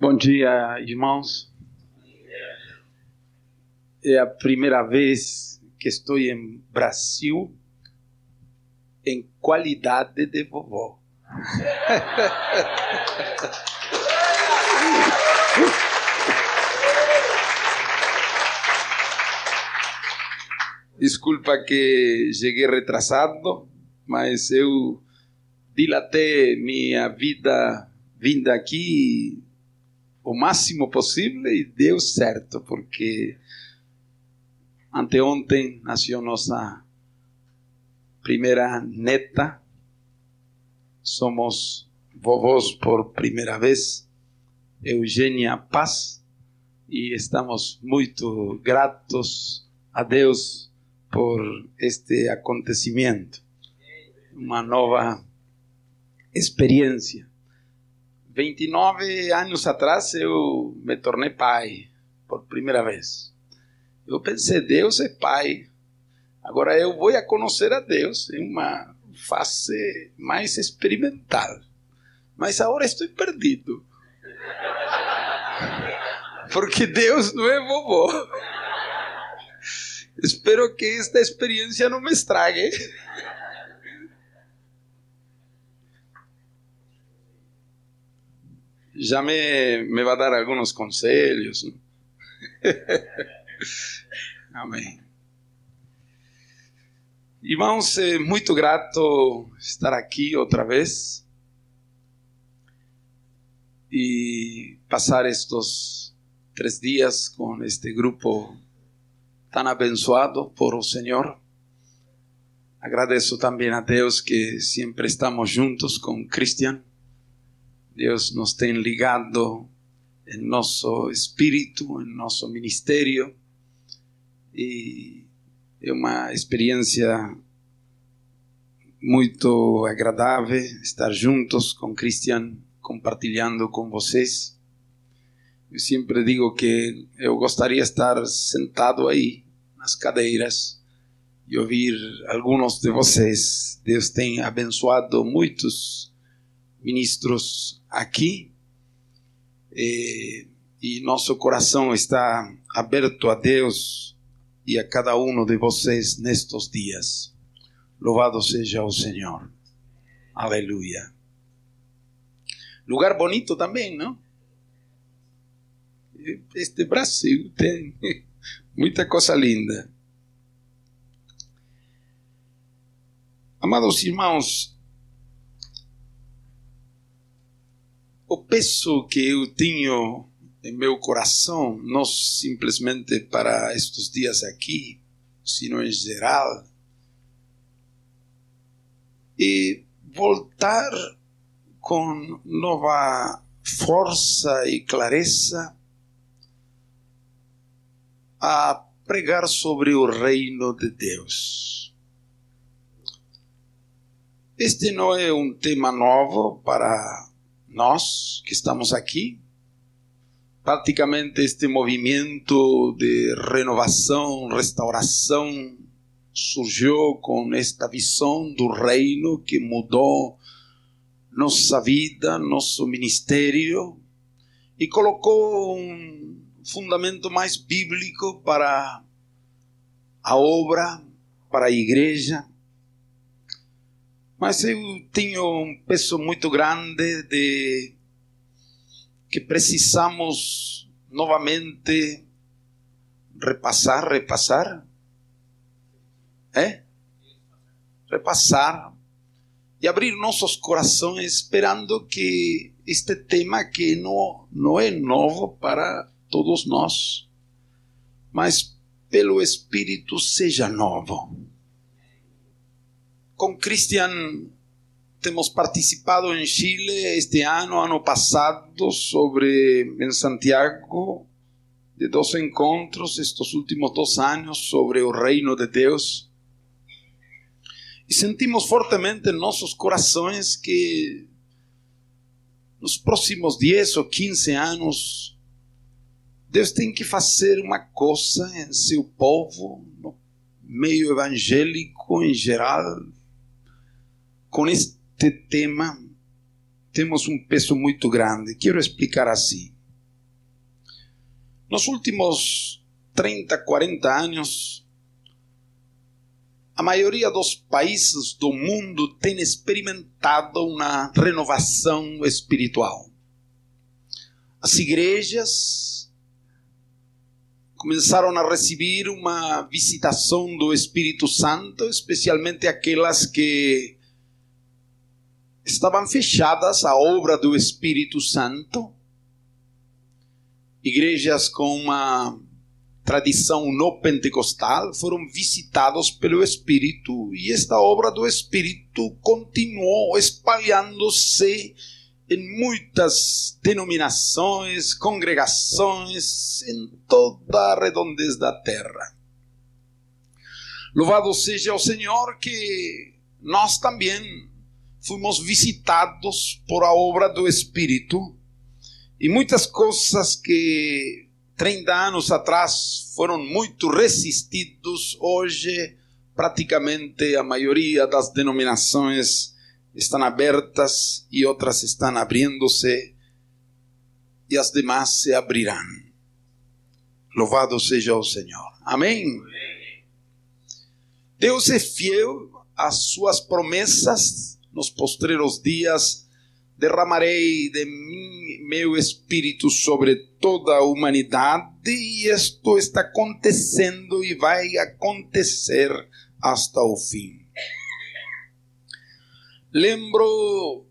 Bom dia, irmãos. É a primeira vez que estou em Brasil em qualidade de vovó. Desculpa que cheguei retrasado, mas eu dilatei minha vida vindo aqui o máximo possível e deu certo, porque anteontem nasceu nossa primeira neta. Somos vovós por primeira vez, Eugênia Paz, e estamos muito gratos a Deus por este acontecimento. Uma nova experiência. 29 anos atrás eu me tornei pai por primeira vez. Eu pensei, Deus é pai. Agora eu vou a conhecer a Deus em uma fase mais experimental. Mas agora estou perdido. Porque Deus não é vovô. Espero que esta experiência não me estrague. Já me, me vai dar alguns conselhos. Amém. Irmãos, é grato estar aqui outra vez e passar estes três dias com este grupo tão abençoado por o Senhor. Agradeço também a Deus que sempre estamos juntos com Cristian Deus nos tem ligado em nosso espírito, em nosso ministério. E é uma experiência muito agradável estar juntos com Cristian, compartilhando com vocês. Eu sempre digo que eu gostaria de estar sentado aí, nas cadeiras, e ouvir alguns de vocês. Deus tem abençoado muitos ministros aqui e, e nosso coração está aberto a Deus e a cada um de vocês nestes dias. Louvado seja o Senhor. Aleluia. Lugar bonito também, não? Este Brasil tem muita coisa linda. Amados irmãos, o peso que eu tenho em meu coração, não simplesmente para estes dias aqui, sino em geral, e voltar com nova força e clareza a pregar sobre o reino de Deus. Este não é um tema novo para nós que estamos aqui, praticamente este movimento de renovação, restauração, surgiu com esta visão do reino que mudou nossa vida, nosso ministério e colocou um fundamento mais bíblico para a obra, para a igreja mas eu tenho um peso muito grande de que precisamos novamente repassar, repassar, é? Repassar e abrir nossos corações esperando que este tema que não, não é novo para todos nós, mas pelo Espírito seja novo con Cristian hemos participado en Chile este año, año pasado, sobre en Santiago, de dos encontros estos últimos dos años sobre el reino de Dios. Y sentimos fuertemente en nuestros corazones que nos próximos 10 o 15 años, Deus tem que fazer uma coisa em seu povo, no meio evangélico em geral, com este tema temos um peso muito grande. Quero explicar assim. Nos últimos 30, 40 anos, a maioria dos países do mundo tem experimentado uma renovação espiritual. As igrejas começaram a receber uma visitação do Espírito Santo, especialmente aquelas que estavam fechadas à obra do Espírito Santo. Igrejas com uma tradição no pentecostal foram visitados pelo Espírito e esta obra do Espírito continuou espalhando-se em muitas denominações, congregações em toda a redondez da terra. Louvado seja o Senhor que nós também fomos visitados por a obra do Espírito e muitas coisas que 30 anos atrás foram muito resistidos, hoje praticamente a maioria das denominações estão abertas e outras estão abrindo-se e as demais se abrirão. Louvado seja o Senhor. Amém. Deus é fiel às suas promessas nos postreros dias derramarei de mim, meu espírito sobre toda a humanidade e isto está acontecendo e vai acontecer hasta o fim. Lembro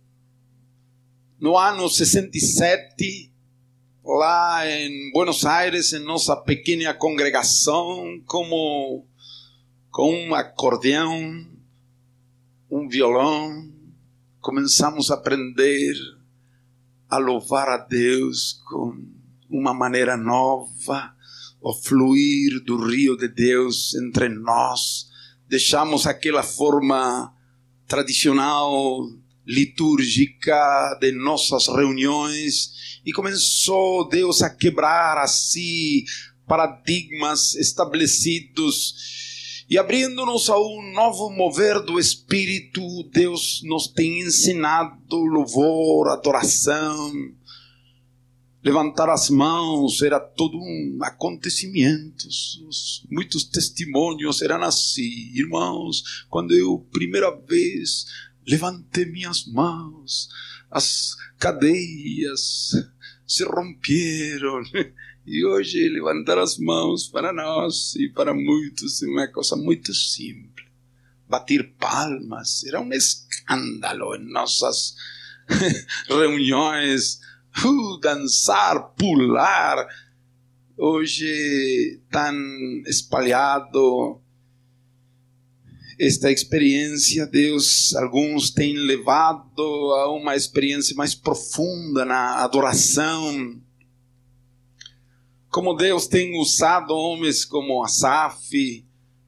no ano 67, lá em Buenos Aires, em nossa pequena congregação, como com um acordeão, um violão, começamos a aprender a louvar a Deus com uma maneira nova, o fluir do rio de Deus entre nós. Deixamos aquela forma tradicional, litúrgica de nossas reuniões e começou Deus a quebrar assim paradigmas estabelecidos e abrindo-nos a um novo mover do Espírito, Deus nos tem ensinado louvor, adoração, levantar as mãos era todo um acontecimento. Muitos testemunhos eram assim, irmãos. Quando eu primeira vez levantei minhas mãos, as cadeias se romperam. E hoje levantar as mãos para nós e para muitos é uma coisa muito simples. Bater palmas era um escândalo em nossas reuniões. Uh, dançar, pular. Hoje, tão espalhado esta experiência, Deus, alguns têm levado a uma experiência mais profunda na adoração como Deus tem usado homens como Asaf,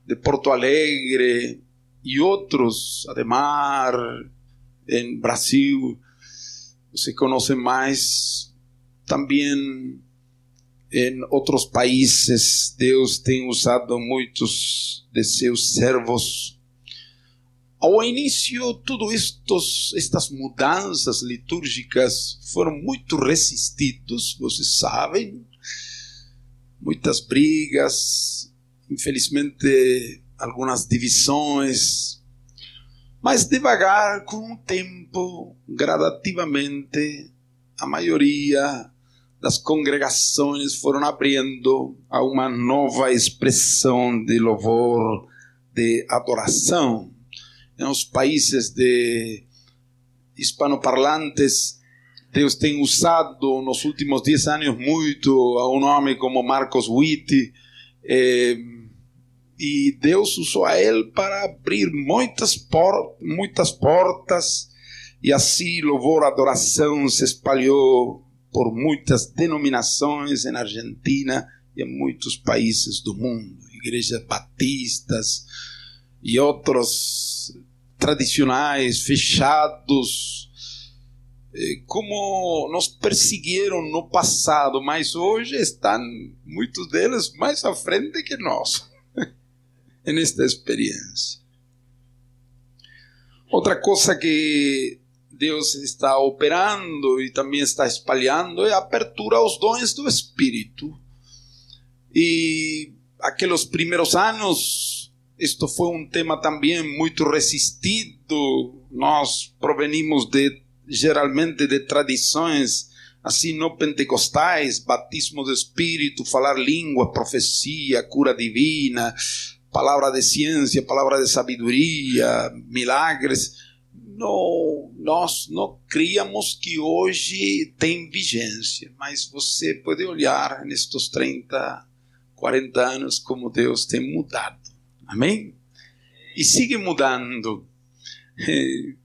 de Porto Alegre, e outros, Ademar, em Brasil, você conhece mais, também em outros países, Deus tem usado muitos de seus servos. Ao início, tudo estes, estas mudanças litúrgicas foram muito resistidos, vocês sabem, muitas brigas, infelizmente algumas divisões, mas devagar, com o tempo, gradativamente, a maioria das congregações foram abrindo a uma nova expressão de louvor, de adoração. Nos países de hispanoparlantes, Deus tem usado nos últimos 10 anos muito um homem como Marcos Witt. Eh, e Deus usou a ele para abrir muitas, por, muitas portas. E assim louvor, adoração se espalhou por muitas denominações na Argentina e em muitos países do mundo. Igrejas batistas e outros tradicionais fechados como nos perseguiram no passado, mas hoje estão muitos deles mais à frente que nós nesta experiência. Outra coisa que Deus está operando e também está espalhando é a abertura aos dons do Espírito. E aqueles primeiros anos, isto foi um tema também muito resistido. Nós provenimos de geralmente de tradições assim não pentecostais, batismo do Espírito, falar língua, profecia, cura divina, palavra de ciência, palavra de sabedoria, milagres. Não, nós não criamos que hoje tem vigência, mas você pode olhar nestes 30, 40 anos como Deus tem mudado. Amém? E sigue mudando.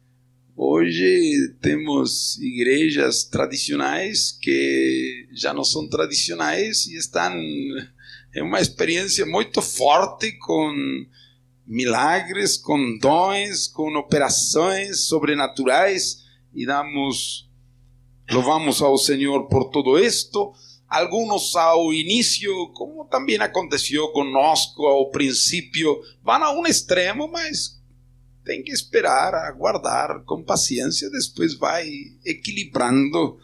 Hoje temos igrejas tradicionais que já não são tradicionais e estão em uma experiência muito forte com milagres, com dons, com operações sobrenaturais e damos louvamos ao Senhor por todo isto. Alguns ao início, como também aconteceu conosco ao princípio, vão a um extremo, mas tem que esperar, aguardar com paciência, depois vai equilibrando,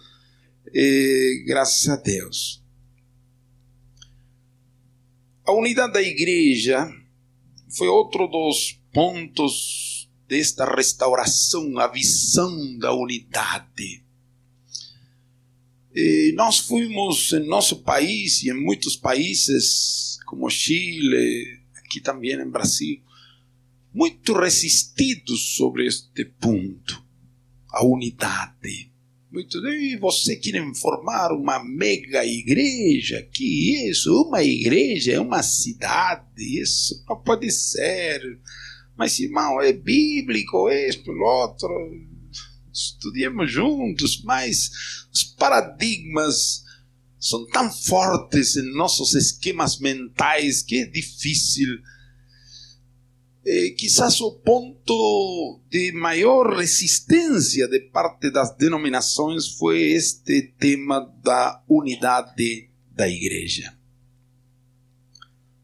eh, graças a Deus. A unidade da igreja foi outro dos pontos desta restauração, a visão da unidade. E nós fomos em nosso país e em muitos países, como Chile, aqui também em Brasil, muito resistidos sobre este ponto, a unidade. Muito, e você quer formar uma mega igreja? Que isso? Uma igreja é uma cidade? Isso não pode ser. Mas, irmão, é bíblico isto, outro. Estudemos juntos, mas os paradigmas são tão fortes em nossos esquemas mentais que é difícil eh, quizás o ponto de maior resistência de parte das denominações foi este tema da unidade da igreja.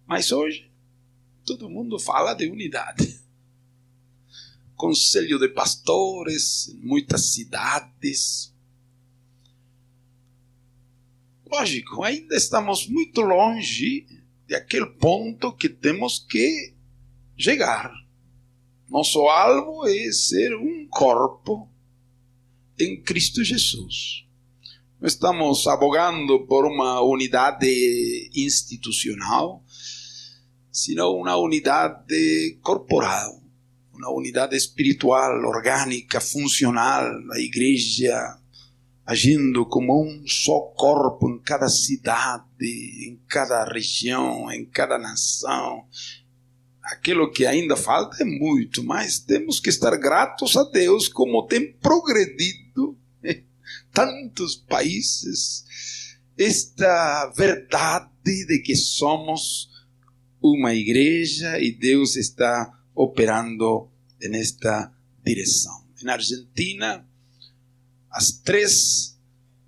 Mas hoje todo mundo fala de unidade. Conselho de pastores muitas cidades. Lógico, ainda estamos muito longe de aquele ponto que temos que chegar. Nosso alvo é ser um corpo em Cristo Jesus. Não estamos abogando por uma unidade institucional, sino uma unidade corporal, uma unidade espiritual, orgânica, funcional, a igreja agindo como um só corpo em cada cidade, em cada região, em cada nação, aquilo que ainda falta é muito, mas temos que estar gratos a Deus como tem progredido tantos países esta verdade de que somos uma igreja e Deus está operando nesta direção. Na Argentina, as três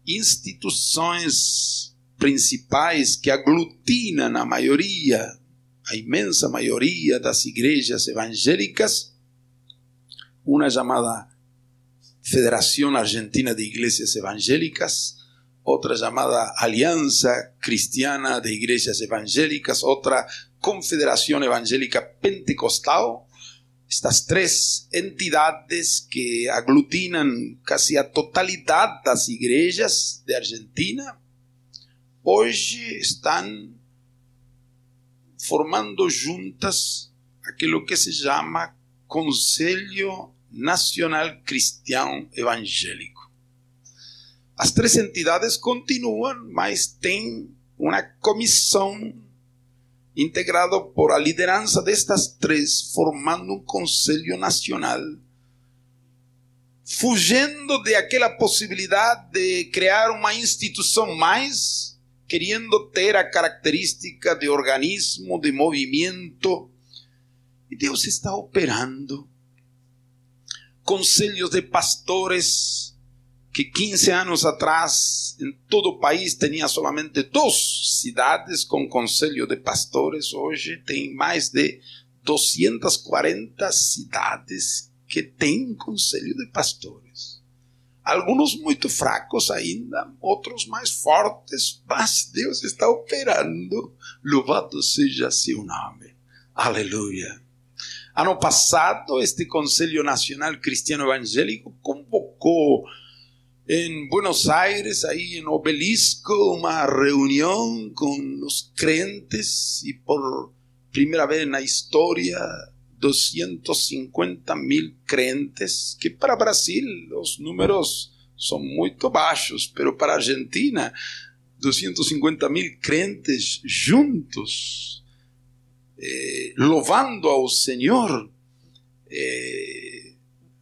instituições principais que aglutinam a maioria a imensa maioria das igrejas evangélicas, uma chamada Federação Argentina de Igrejas Evangélicas, outra chamada Aliança Cristiana de Igrejas Evangélicas, outra Confederação Evangélica Pentecostal, estas três entidades que aglutinam quase a totalidade das igrejas de Argentina, hoje estão formando juntas aquilo que se chama Conselho Nacional Cristiano Evangélico. As três entidades continuam, mas tem uma comissão integrada por a liderança destas três, formando um Conselho Nacional, fugindo de aquela possibilidade de criar uma instituição mais queriendo ter a característica de organismo, de movimento. E Deus está operando. Conselhos de pastores que 15 anos atrás em todo país tinha somente duas cidades com conselho de pastores, hoje tem mais de 240 cidades que têm conselho de pastores. Alguns muito fracos ainda, outros mais fortes, mas Deus está operando. Louvado seja seu nome. Aleluia. Ano passado, este Conselho Nacional Cristiano Evangélico convocou em Buenos Aires, aí no Obelisco, uma reunião com os crentes e por primeira vez na história 250 mil crentes, que para Brasil os números são muito baixos, pero para Argentina 250 mil crentes juntos, eh, louvando ao Senhor. Eh,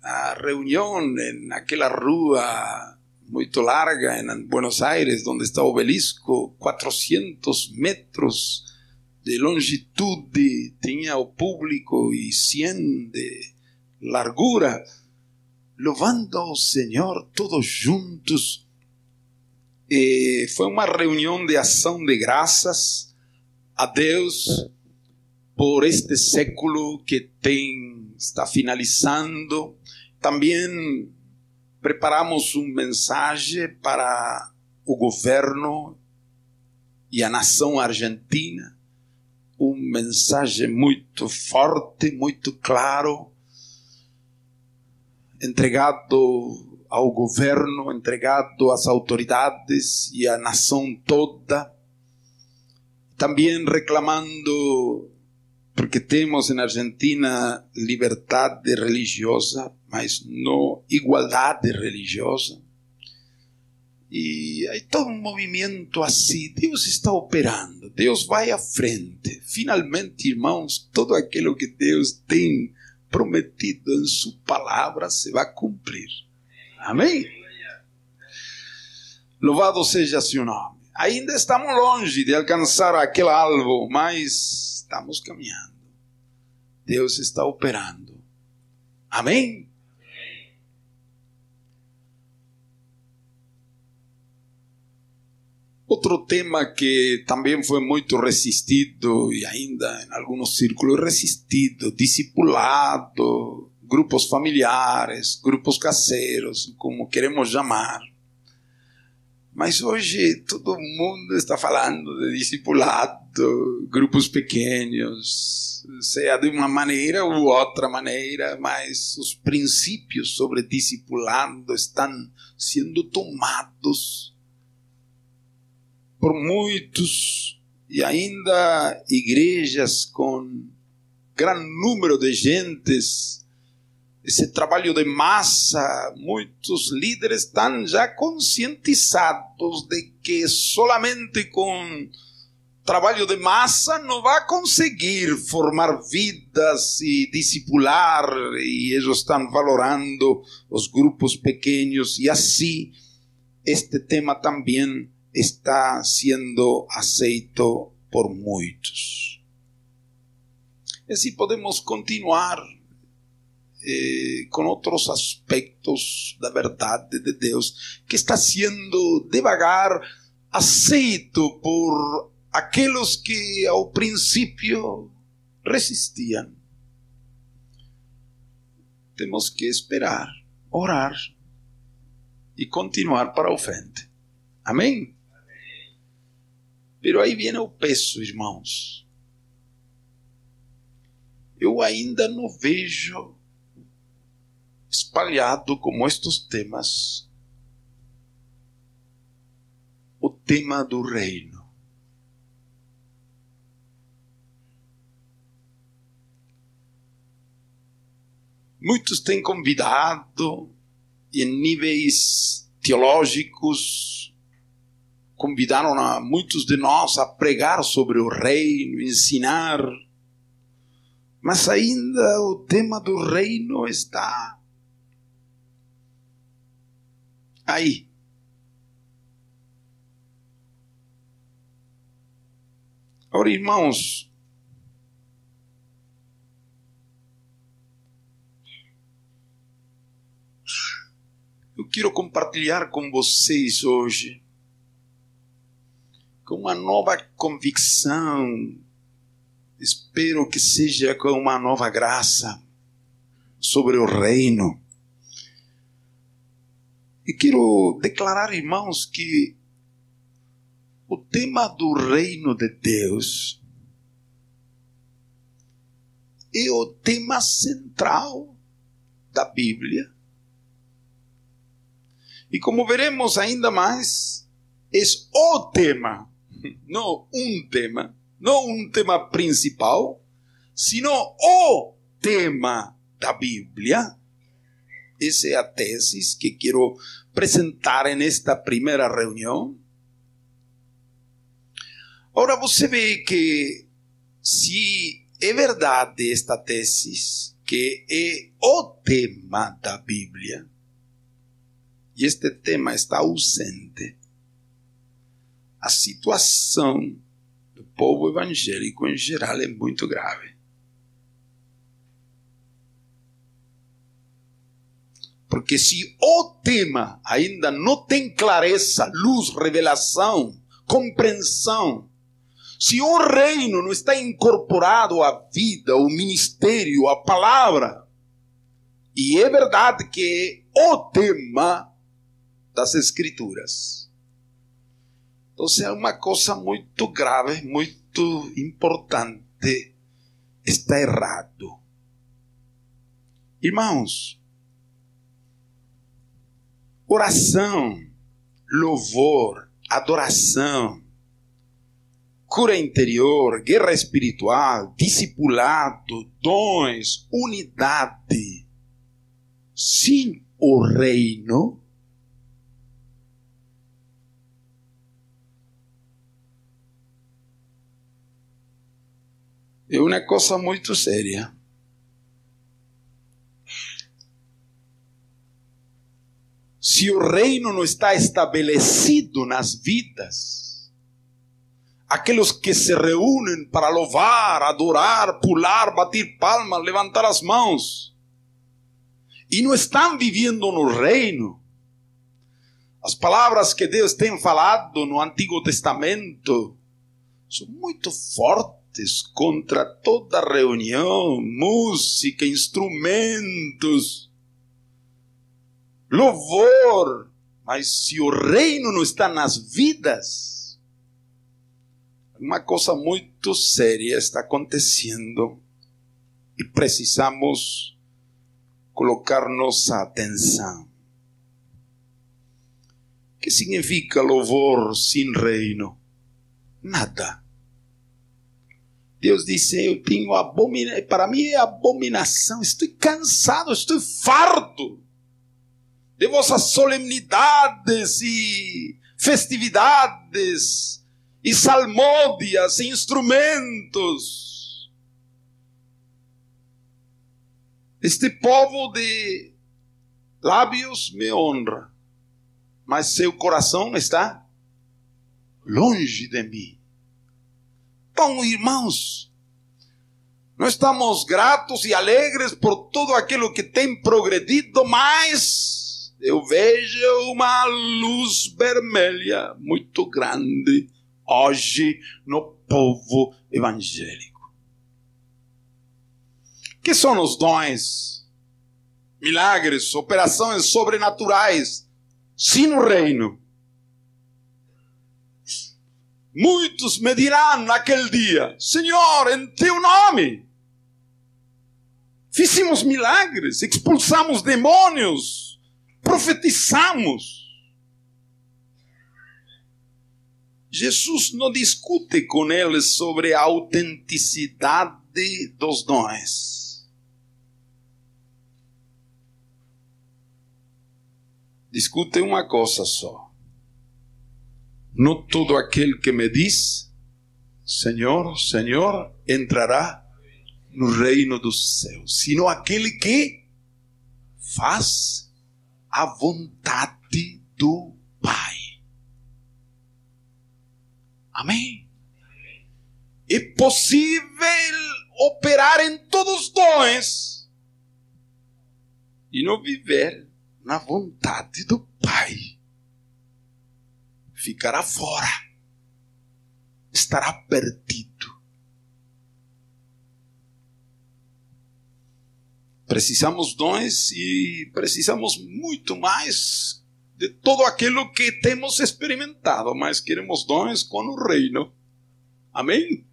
a reunião naquela rua muito larga em Buenos Aires, onde está obelisco, 400 metros de longitude tinha o público e 100 de largura, louvando ao Senhor todos juntos. E foi uma reunião de ação de graças a Deus por este século que tem está finalizando. Também preparamos uma mensagem para o governo e a nação argentina um mensagem muito forte, muito claro, entregado ao governo, entregado às autoridades e à nação toda, também reclamando, porque temos na Argentina liberdade religiosa, mas não igualdade religiosa e aí todo um movimento assim, Deus está operando, Deus vai à frente. Finalmente, irmãos, tudo aquilo que Deus tem prometido em Sua palavra se vai cumprir. Amém? Louvado seja seu nome. Ainda estamos longe de alcançar aquele alvo, mas estamos caminhando. Deus está operando. Amém? Outro tema que também foi muito resistido e ainda em alguns círculos resistido, discipulado, grupos familiares, grupos caseiros, como queremos chamar. Mas hoje todo mundo está falando de discipulado, grupos pequenos, seja de uma maneira ou outra maneira, mas os princípios sobre discipulado estão sendo tomados por muitos e ainda igrejas com grande número de gentes, esse trabalho de massa, muitos líderes estão já conscientizados de que solamente com trabalho de massa não vai conseguir formar vidas e discipular, e eles estão valorando os grupos pequenos, e assim este tema também está siendo aceito por muitos. E assim podemos continuar eh, com outros aspectos da verdade de Deus que está sendo devagar aceito por aqueles que ao princípio resistiam. Temos que esperar, orar e continuar para o. Amém? Pero aí vem o peso, irmãos. Eu ainda não vejo espalhado como estes temas o tema do reino. Muitos têm convidado em níveis teológicos convidaram a muitos de nós a pregar sobre o reino, ensinar. Mas ainda o tema do reino está aí. Ora, irmãos, eu quero compartilhar com vocês hoje com uma nova convicção, espero que seja com uma nova graça sobre o reino. E quero declarar, irmãos, que o tema do reino de Deus é o tema central da Bíblia. E como veremos ainda mais, é o tema, não um tema, não um tema principal, sino o tema da Bíblia. Essa é a tese que quero apresentar nesta primeira reunião. Agora você vê que se é verdade esta tese, que é o tema da Bíblia, e este tema está ausente, a situação do povo evangélico em geral é muito grave. Porque se o tema ainda não tem clareza, luz, revelação, compreensão, se o reino não está incorporado à vida, ao ministério, à palavra, e é verdade que é o tema das Escrituras. Então é uma coisa muito grave, muito importante, está errado. Irmãos, oração, louvor, adoração, cura interior, guerra espiritual, discipulado, dons, unidade. Sim, o reino é uma coisa muito séria. se o reino não está estabelecido nas vidas, aqueles que se reúnem para louvar, adorar, pular, bater palmas, levantar as mãos, e não estão vivendo no reino, as palavras que Deus tem falado no Antigo Testamento são muito fortes contra toda reunião, música, instrumentos louvor, mas se o reino não está nas vidas, uma coisa muito séria está acontecendo e precisamos colocar nossa atenção. O que significa louvor sem reino? Nada. Deus disse: Eu tenho abominação, para mim é abominação, estou cansado, estou farto de vossas solenidades e festividades e salmódias e instrumentos. Este povo de lábios me honra, mas seu coração está longe de mim. Então, irmãos, nós estamos gratos e alegres por tudo aquilo que tem progredido, mas eu vejo uma luz vermelha muito grande hoje no povo evangélico. Que são os dons, milagres, operações sobrenaturais, sim no reino. Muitos me dirão naquele dia: Senhor, em teu nome, fizemos milagres, expulsamos demônios, profetizamos. Jesus não discute com eles sobre a autenticidade dos dons. Discute uma coisa só. Não todo aquele que me diz, Senhor, Senhor, entrará no reino dos céus, sino aquele que faz a vontade do Pai. Amém? É possível operar em todos os dons e não viver na vontade do Pai. Ficará fora, estará perdido. Precisamos dons e precisamos muito mais de todo aquilo que temos experimentado, mas queremos dons com o reino. Amém?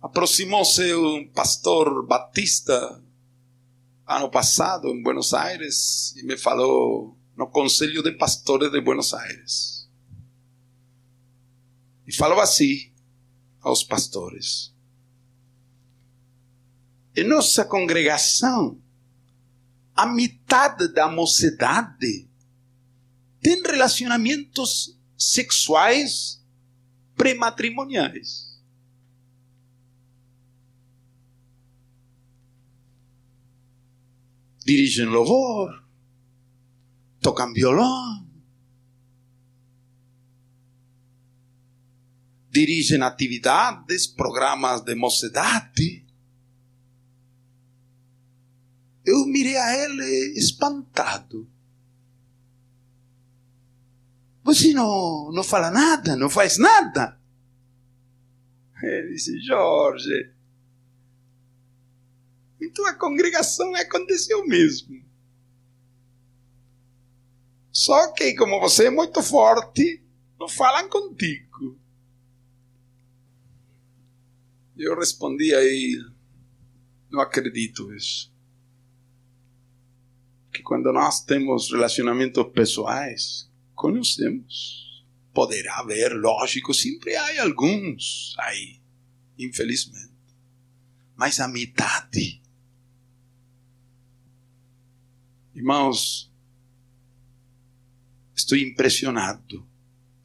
Aproximou-se um pastor batista ano passado em Buenos Aires e me falou no Conselho de Pastores de Buenos Aires. E falou assim aos pastores: Em nossa congregação, a metade da mocidade tem relacionamentos sexuais prematrimoniais. Dirigem louvor, tocam violão, dirigem atividades, programas de mocidade. Eu mirei a ele espantado. Você não, não fala nada, não faz nada. Ele disse, Jorge, em tua congregação aconteceu mesmo. Só que, como você é muito forte, não falam contigo. Eu respondi aí, não acredito isso. Que quando nós temos relacionamentos pessoais, conhecemos. Poderá haver, lógico, sempre há alguns aí, infelizmente. Mas a metade Irmãos, estou impressionado.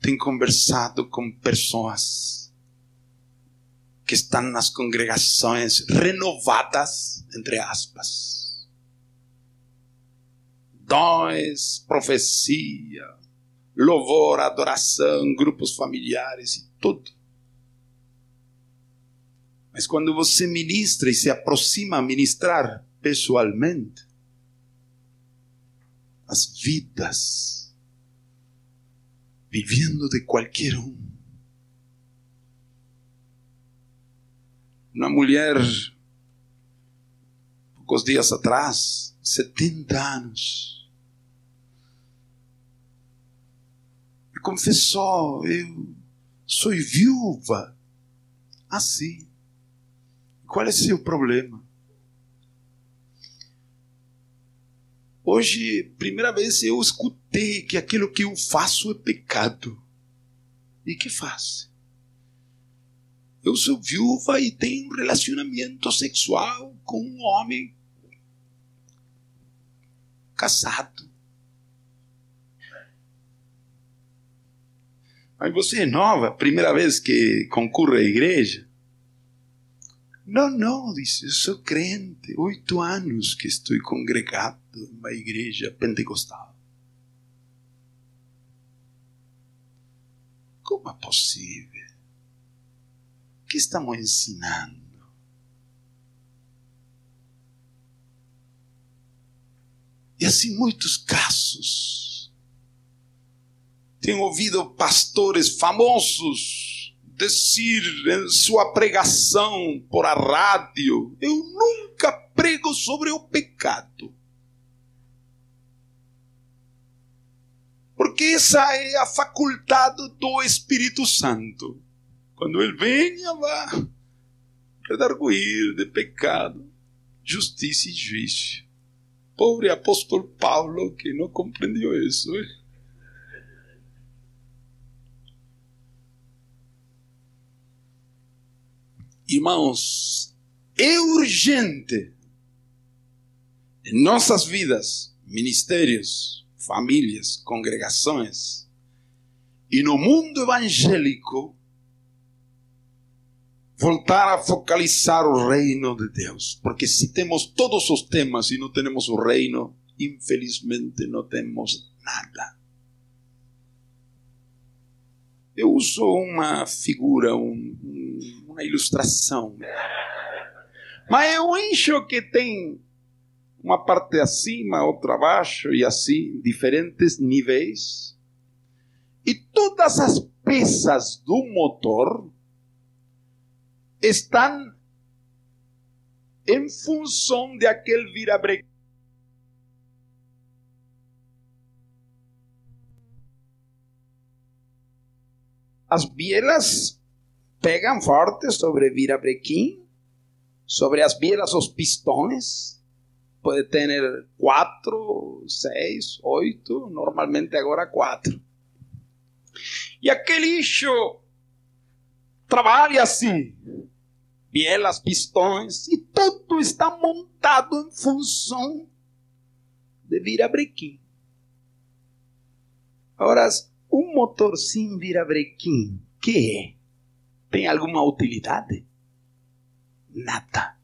Tenho conversado com pessoas que estão nas congregações renovadas, entre aspas. Dons, profecia, louvor, adoração, grupos familiares e tudo. Mas quando você ministra e se aproxima a ministrar pessoalmente, as vidas, vivendo de qualquer um. Uma mulher, poucos dias atrás, 70 anos, me confessou: eu sou viúva. Assim. Qual é seu problema? Hoje, primeira vez eu escutei que aquilo que eu faço é pecado. E que faz? Eu sou viúva e tenho um relacionamento sexual com um homem casado. Mas você é nova, primeira vez que concorre à igreja? Não, não, disse, eu sou crente, oito anos que estou congregado em uma igreja pentecostal. Como é possível? O que estamos ensinando? E assim muitos casos. Tenho ouvido pastores famosos dizer em sua pregação por a rádio: Eu nunca prego sobre o pecado. Porque essa é a faculdade do Espírito Santo. Quando ele venha, vai redarguir de pecado, justiça e juízo. Pobre apóstolo Paulo que não compreendeu isso. Hein? Irmãos, é urgente em nossas vidas, ministérios, famílias, congregações e no mundo evangélico voltar a focalizar o reino de Deus. Porque se temos todos os temas e não temos o reino, infelizmente não temos nada. Eu uso uma figura, um, uma ilustração. Mas eu acho que tem uma parte acima, outra abaixo e assim, diferentes níveis. E todas as peças do motor estão em função de aquele virabrequim. As bielas pegam forte sobre virabrequim, sobre as bielas os pistões. Pode ter quatro, seis, oito, normalmente agora quatro. E aquele lixo trabalha assim, bielas, pistões, e tudo está montado em função de virabrequim. Agora, um motor sem virabrequim, que é? Tem alguma utilidade? Nada.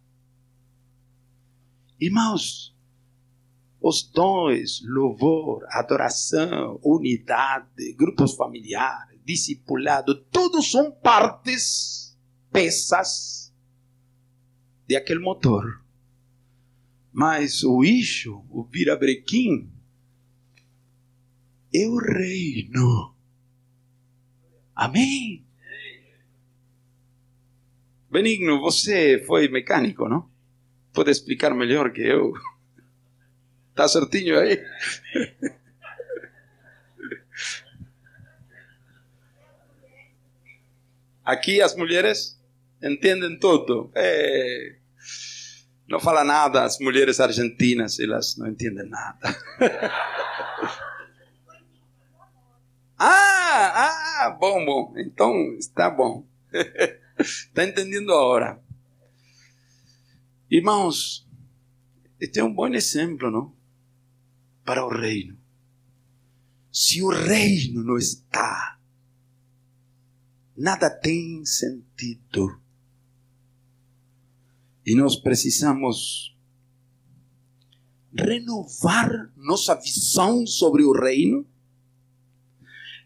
Irmãos, os dons, louvor, adoração, unidade, grupos familiares, discipulado, todos são partes, peças de aquele motor. Mas o eixo, o virabrequim, é o reino. Amém? Benigno, você foi mecânico, não? Pode explicar melhor que eu. Está certinho aí? Aqui as mulheres entendem tudo. É... Não fala nada as mulheres argentinas, elas não entendem nada. ah, ah, bom, bom. Então está bom. Está entendendo agora. Irmãos, este é um bom exemplo, não? para o reino. Se o reino não está, nada tem sentido. E nós precisamos renovar nossa visão sobre o reino,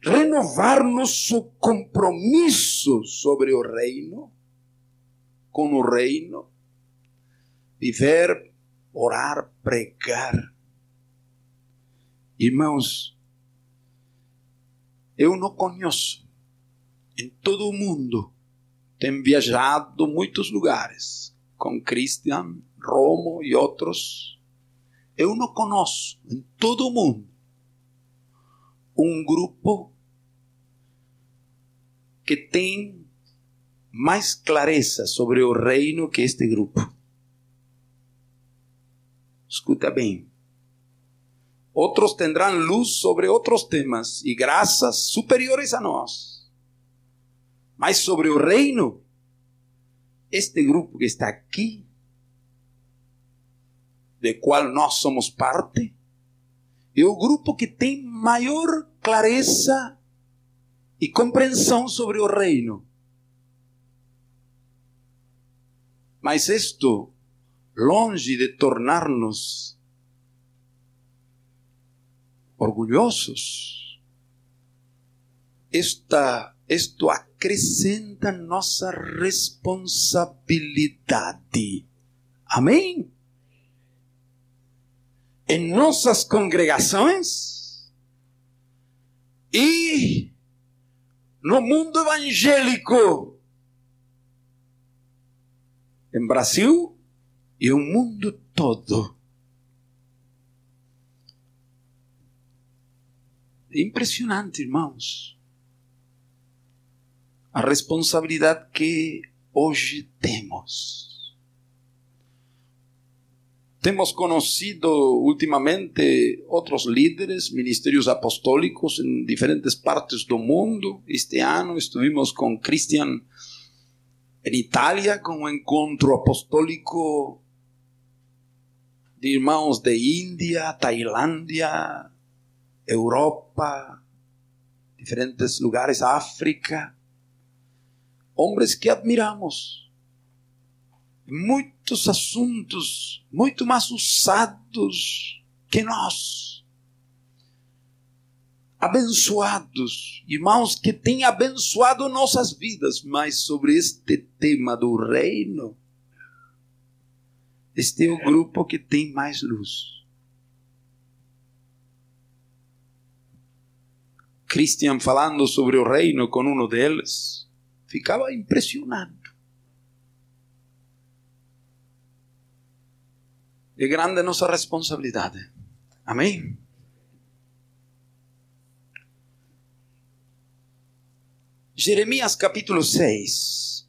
renovar nosso compromisso sobre o reino, com o reino, viver, orar, pregar Irmãos, eu não conheço em todo o mundo. Tenho viajado muitos lugares com Christian, Romo e outros. Eu não conheço em todo o mundo um grupo que tem mais clareza sobre o reino que este grupo. Escuta bem. Otros tendrán luz sobre otros temas y gracias superiores a nós. Mas sobre o reino, este grupo que está aqui, de qual nós somos parte, é o grupo que tem maior clareza e compreensão sobre o reino. Mas isto, longe de tornar-nos orgulhosos. Esta, isto acrescenta nossa responsabilidade. Amém? Em nossas congregações e no mundo evangélico, em Brasil e o mundo todo. impressionante, irmãos. A responsabilidade que hoje temos. Temos conhecido ultimamente outros líderes, ministérios apostólicos em diferentes partes do mundo. Este ano estivemos com Christian em Itália, com um encontro apostólico de irmãos de Índia, Tailândia, Europa, diferentes lugares, África, homens que admiramos. Muitos assuntos muito mais usados que nós. Abençoados, irmãos que têm abençoado nossas vidas, mas sobre este tema do reino, este é o grupo que tem mais luz. Christian falando sobre o reino com um deles, ficava impressionado. É grande a nossa responsabilidade. Amém? Jeremias capítulo 6,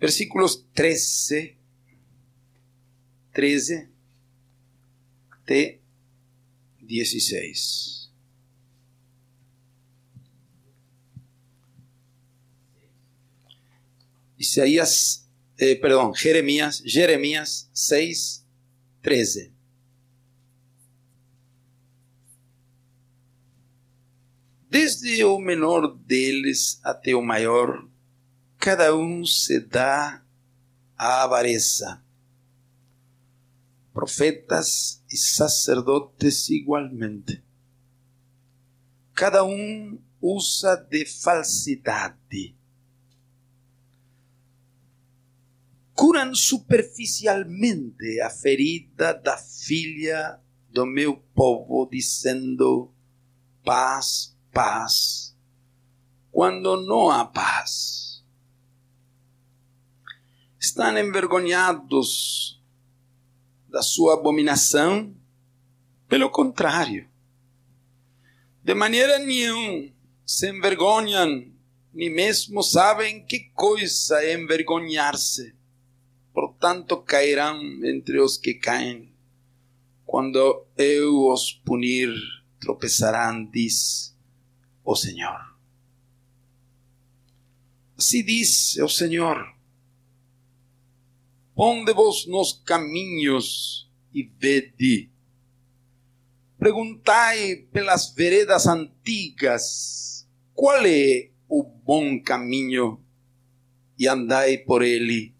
versículos 13, 13 até 16. Isaías, eh, Jeremias, Jeremias 6, 13. Desde o menor deles até o maior, cada um se dá a avareza. Profetas e sacerdotes igualmente. Cada um usa de falsidade. Curam superficialmente a ferida da filha do meu povo, dizendo paz, paz, quando não há paz. Estão envergonhados da sua abominação? Pelo contrário, de maneira nenhuma se envergonham, nem mesmo sabem que coisa é envergonhar-se. Portanto, cairão entre os que caem. Quando eu os punir, tropeçarão, diz o Senhor. Assim diz o Senhor: Ponde-vos nos caminhos e vede. Perguntai pelas veredas antigas qual é o bom caminho e andai por ele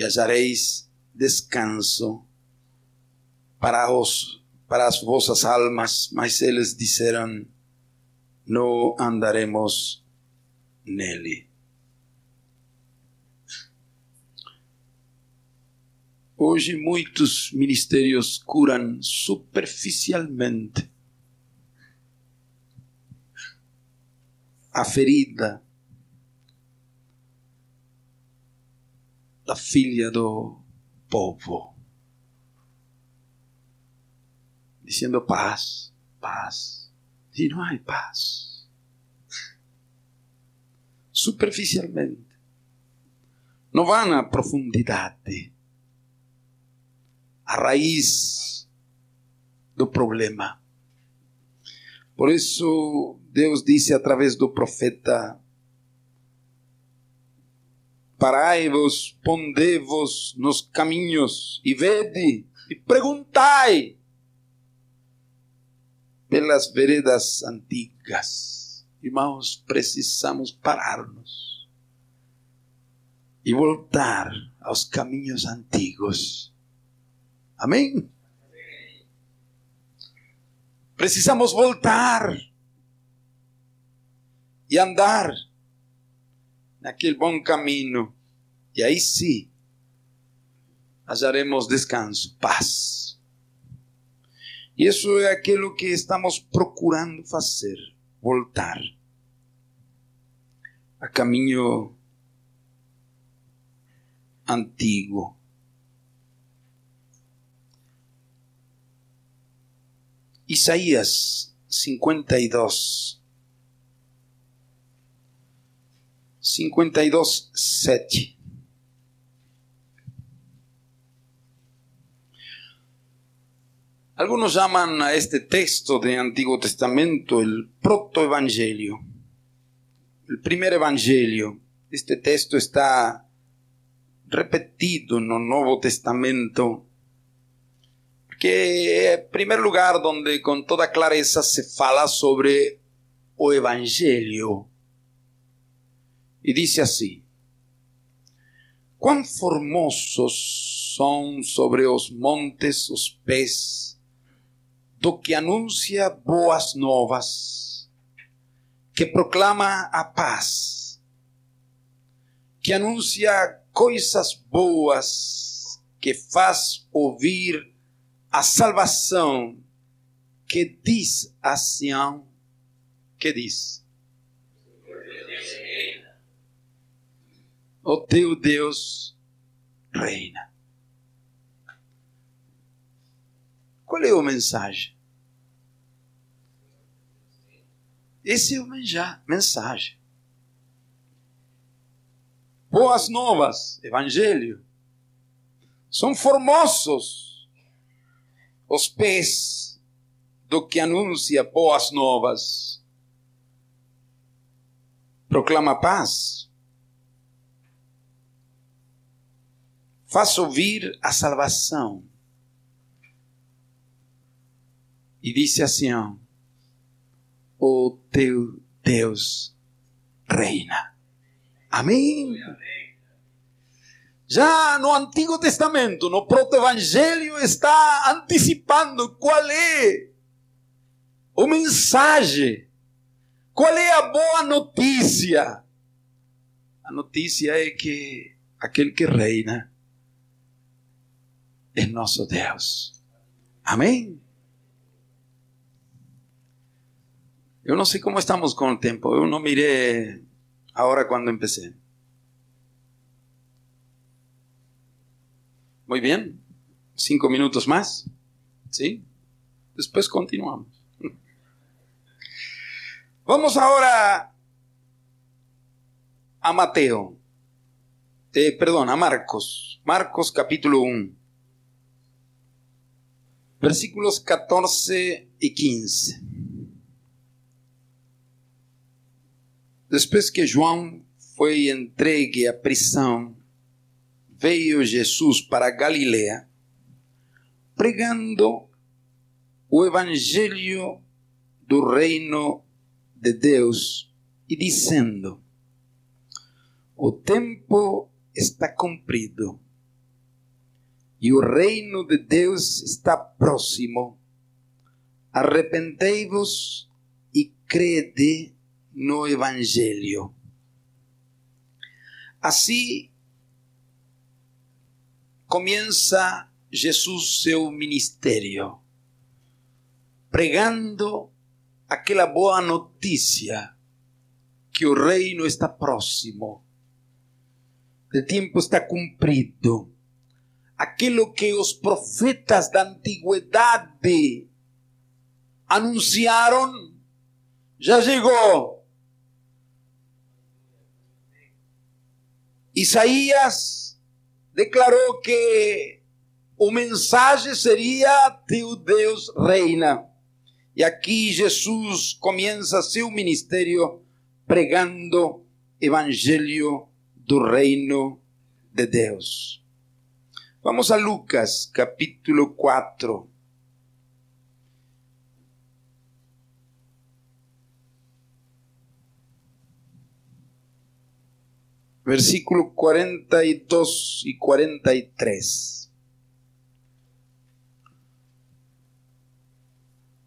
e descanso para, para as vossas almas. Mas eles disseram: Não andaremos nele. Hoje muitos ministérios curam superficialmente a ferida da filha do povo, dizendo paz, paz, e não há paz. Superficialmente, não vão na profundidade, a raiz do problema. Por isso, Deus disse através do profeta Parai-vos, pondei-vos nos caminhos e vede e perguntai pelas veredas antigas. Irmãos, precisamos parar-nos e voltar aos caminhos antigos. Amém? Precisamos voltar e andar naquele bom caminho. E aí sim, acharemos descanso, paz. E isso é aquilo que estamos procurando fazer, voltar a caminho antigo. Isaías 52, 52, 7. Algunos llaman a este texto del Antiguo Testamento el protoevangelio, el primer evangelio. Este texto está repetido en el Nuevo Testamento, que en primer lugar donde con toda clareza se fala sobre o evangelio e disse assim: Quão formosos são sobre os montes os pés do que anuncia boas novas, que proclama a paz, que anuncia coisas boas, que faz ouvir a salvação, que diz a Sião, que diz o teu Deus reina. Qual é a mensagem? Esse é o mensagem. Boas novas, evangelho. São formosos os pés do que anuncia boas novas. Proclama paz. Faz ouvir a salvação. E disse assim: ó, O teu Deus reina. Amém. Já no Antigo Testamento, no proto-evangelho, está antecipando qual é o mensagem, qual é a boa notícia. A notícia é que aquele que reina é nosso Deus. Amém? Eu não sei como estamos com o tempo, eu não mirei a hora empecé. Muy bien. Cinco minutos más. ¿Sí? Después continuamos. Vamos ahora a Mateo. Eh, perdón, a Marcos. Marcos capítulo 1. Versículos 14 y 15. Después que João foi entregue à prisão, veio Jesus para Galiléia, pregando o evangelho do reino de Deus e dizendo: O tempo está cumprido e o reino de Deus está próximo. Arrependei-vos e crede no evangelho. Assim comienza Jesús seu ministério, pregando aquela boa notícia que o reino está próximo, o tempo está cumprido. Aquilo que os profetas da antiguidade anunciaram já chegou. Isaías declarou que o mensagem seria teu Deus reina. E aqui Jesus começa seu ministério pregando evangelho do reino de Deus. Vamos a Lucas, capítulo 4. versículo 42 y 43.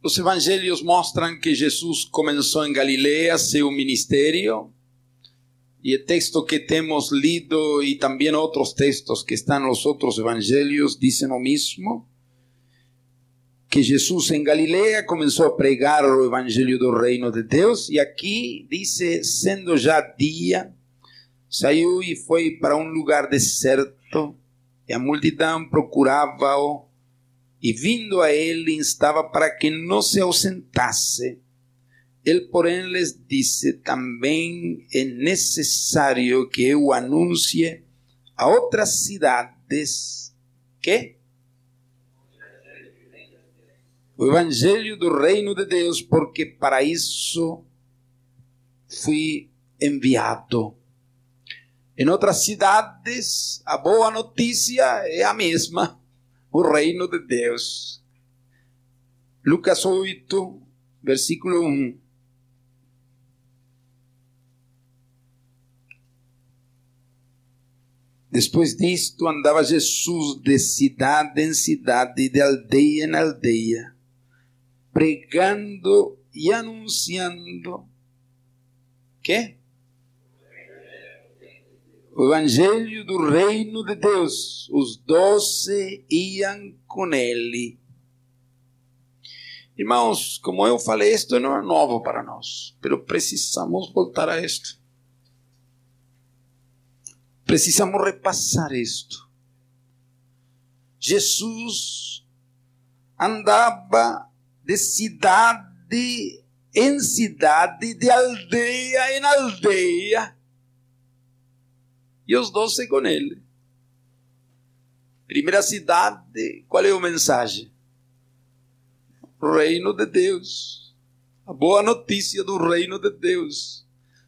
Os evangelhos mostram que Jesus começou em Galileia seu ministério. E o texto que temos lido e também outros textos que estão nos outros evangelhos dizem o mesmo. Que Jesus em Galileia começou a pregar o evangelho do reino de Deus. E aqui diz, sendo já dia, Saiu e foi para um lugar deserto, e a multidão procurava-o, e vindo a ele, instava para que não se ausentasse. Ele, porém, lhes disse: Também é necessário que eu anuncie a outras cidades que o evangelho do reino de Deus, porque para isso fui enviado. Em outras cidades, a boa notícia é a mesma: o reino de Deus. Lucas 8, versículo 1. Depois disto, andava Jesus de cidade em cidade, de aldeia em aldeia, pregando e anunciando que o evangelho do reino de Deus. Os doze iam com ele. Irmãos, como eu falei, isto não é novo para nós, mas precisamos voltar a isto. Precisamos repassar isto. Jesus andava de cidade em cidade, de aldeia em aldeia, e os doze com ele. Primeira cidade, qual é a mensagem? Reino de Deus. A boa notícia do reino de Deus.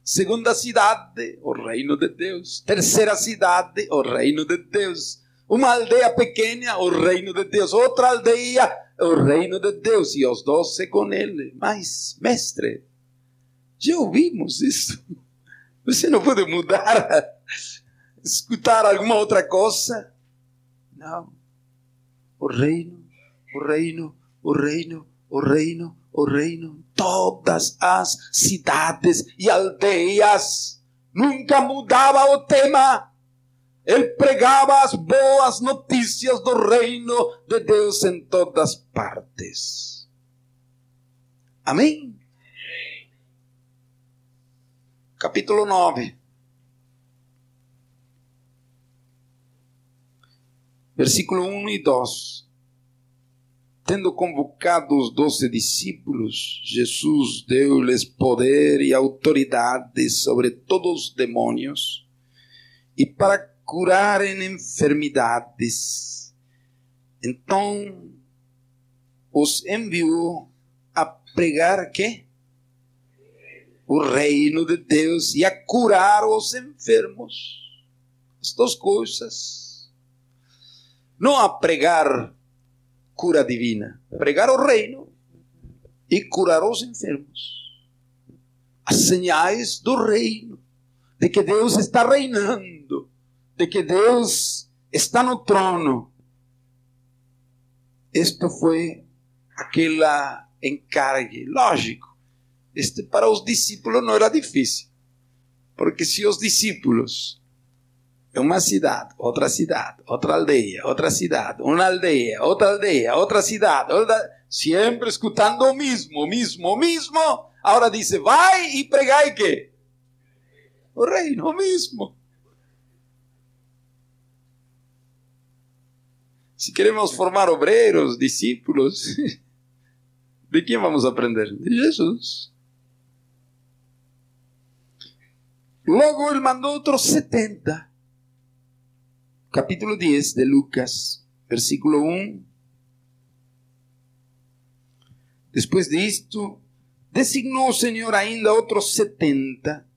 Segunda cidade, o reino de Deus. Terceira cidade, o reino de Deus. Uma aldeia pequena, o reino de Deus. Outra aldeia, o reino de Deus. E os doze com ele. Mas, mestre, já ouvimos isso. Você não pode mudar, escutar alguma outra coisa? Não. O reino, o reino, o reino, o reino, o reino. Todas as cidades e aldeias. Nunca mudava o tema. Ele pregava as boas notícias do reino de Deus em todas partes. Amém? Capítulo 9. Versículo 1 e 2. Tendo convocado os doze discípulos, Jesus deu-lhes poder e autoridade sobre todos os demônios e para curarem enfermidades. Então os enviou a pregar que o reino de Deus e a curar os enfermos. As duas coisas. Não a pregar cura divina, pregar o reino e curar os enfermos. As señais do reino, de que Deus está reinando de que Deus está no trono. Isto foi aquela encargue, lógico. Este para os discípulos não era difícil, porque se os discípulos em uma cidade, outra cidade, outra aldeia, outra cidade, uma aldeia, outra aldeia, outra cidade, outra... sempre escutando o mesmo, o mesmo, o mesmo. Agora diz: vai e pregai que o reino, o mesmo. Se queremos formar obreiros, discípulos, ¿de quem vamos aprender? De Jesus. Logo ele mandou outros 70. Capítulo 10 de Lucas, versículo 1. Depois disto, designou o Senhor ainda outros 70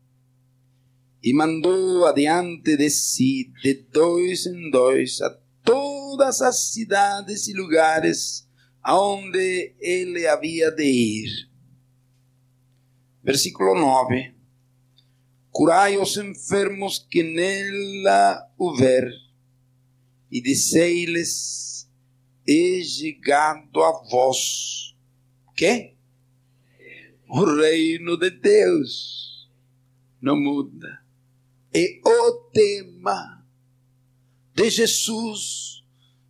e mandou adiante de si, de dois em dois, a todas as cidades e lugares aonde ele havia de ir. Versículo 9. Curai os enfermos que nela houver, e É chegado a vós. Que? O reino de Deus não muda. É o tema de Jesus,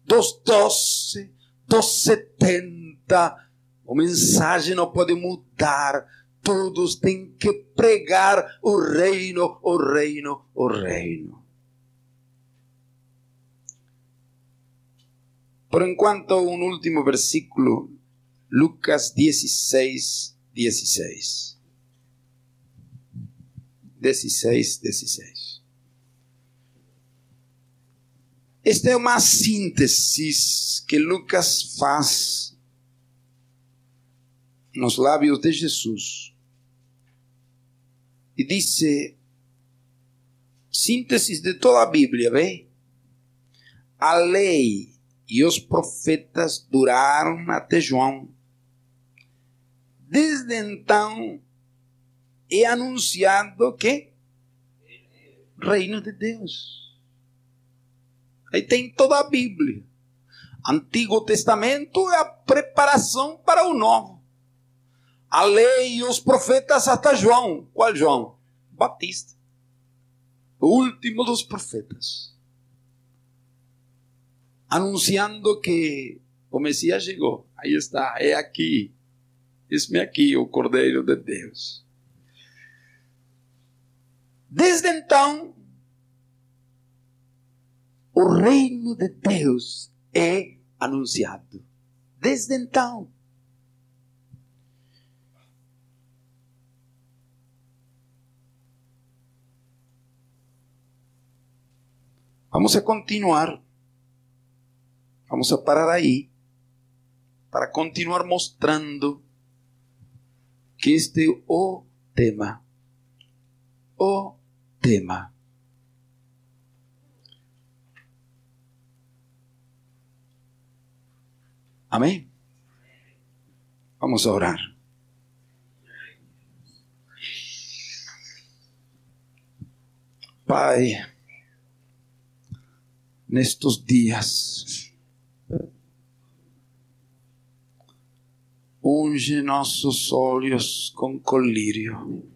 dos doze, dos setenta. A mensagem não pode mudar. Todos têm que pregar o reino, o reino, o reino. Por enquanto, um último versículo, Lucas 16, 16. 16, 16. Esta é uma síntese que Lucas faz nos lábios de Jesus. E disse, síntese de toda a Bíblia, vê? A lei e os profetas duraram até João. Desde então é anunciado que reino de Deus. Aí tem toda a Bíblia. Antigo Testamento é a preparação para o Novo. A lei e os profetas até João. Qual João? Batista. O último dos profetas. Anunciando que o Messias chegou. Aí está, é aqui. Eis-me aqui, o Cordeiro de Deus. Desde então, o reino de Deus é anunciado. Desde então. Vamos a continuar. Vamos a parar aí para continuar mostrando que este o tema. O tema. Amém? Vamos a orar. Pai, nestes dias, unge nossos olhos com colírio.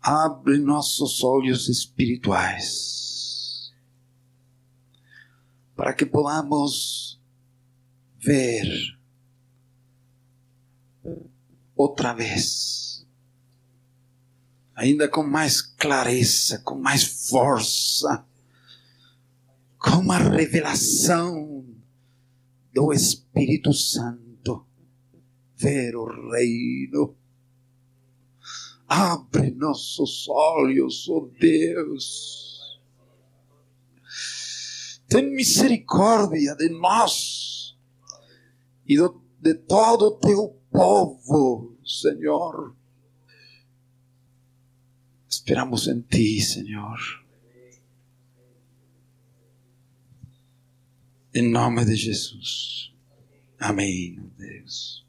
Abre nossos olhos espirituais para que podamos ver outra vez, ainda com mais clareza, com mais força, com uma revelação do Espírito Santo, ver o reino. Abre nossos olhos, ó oh Deus. Tem misericórdia de nós e do, de todo o teu povo, Senhor. Esperamos em Ti, Senhor. Em nome de Jesus. Amém, Deus.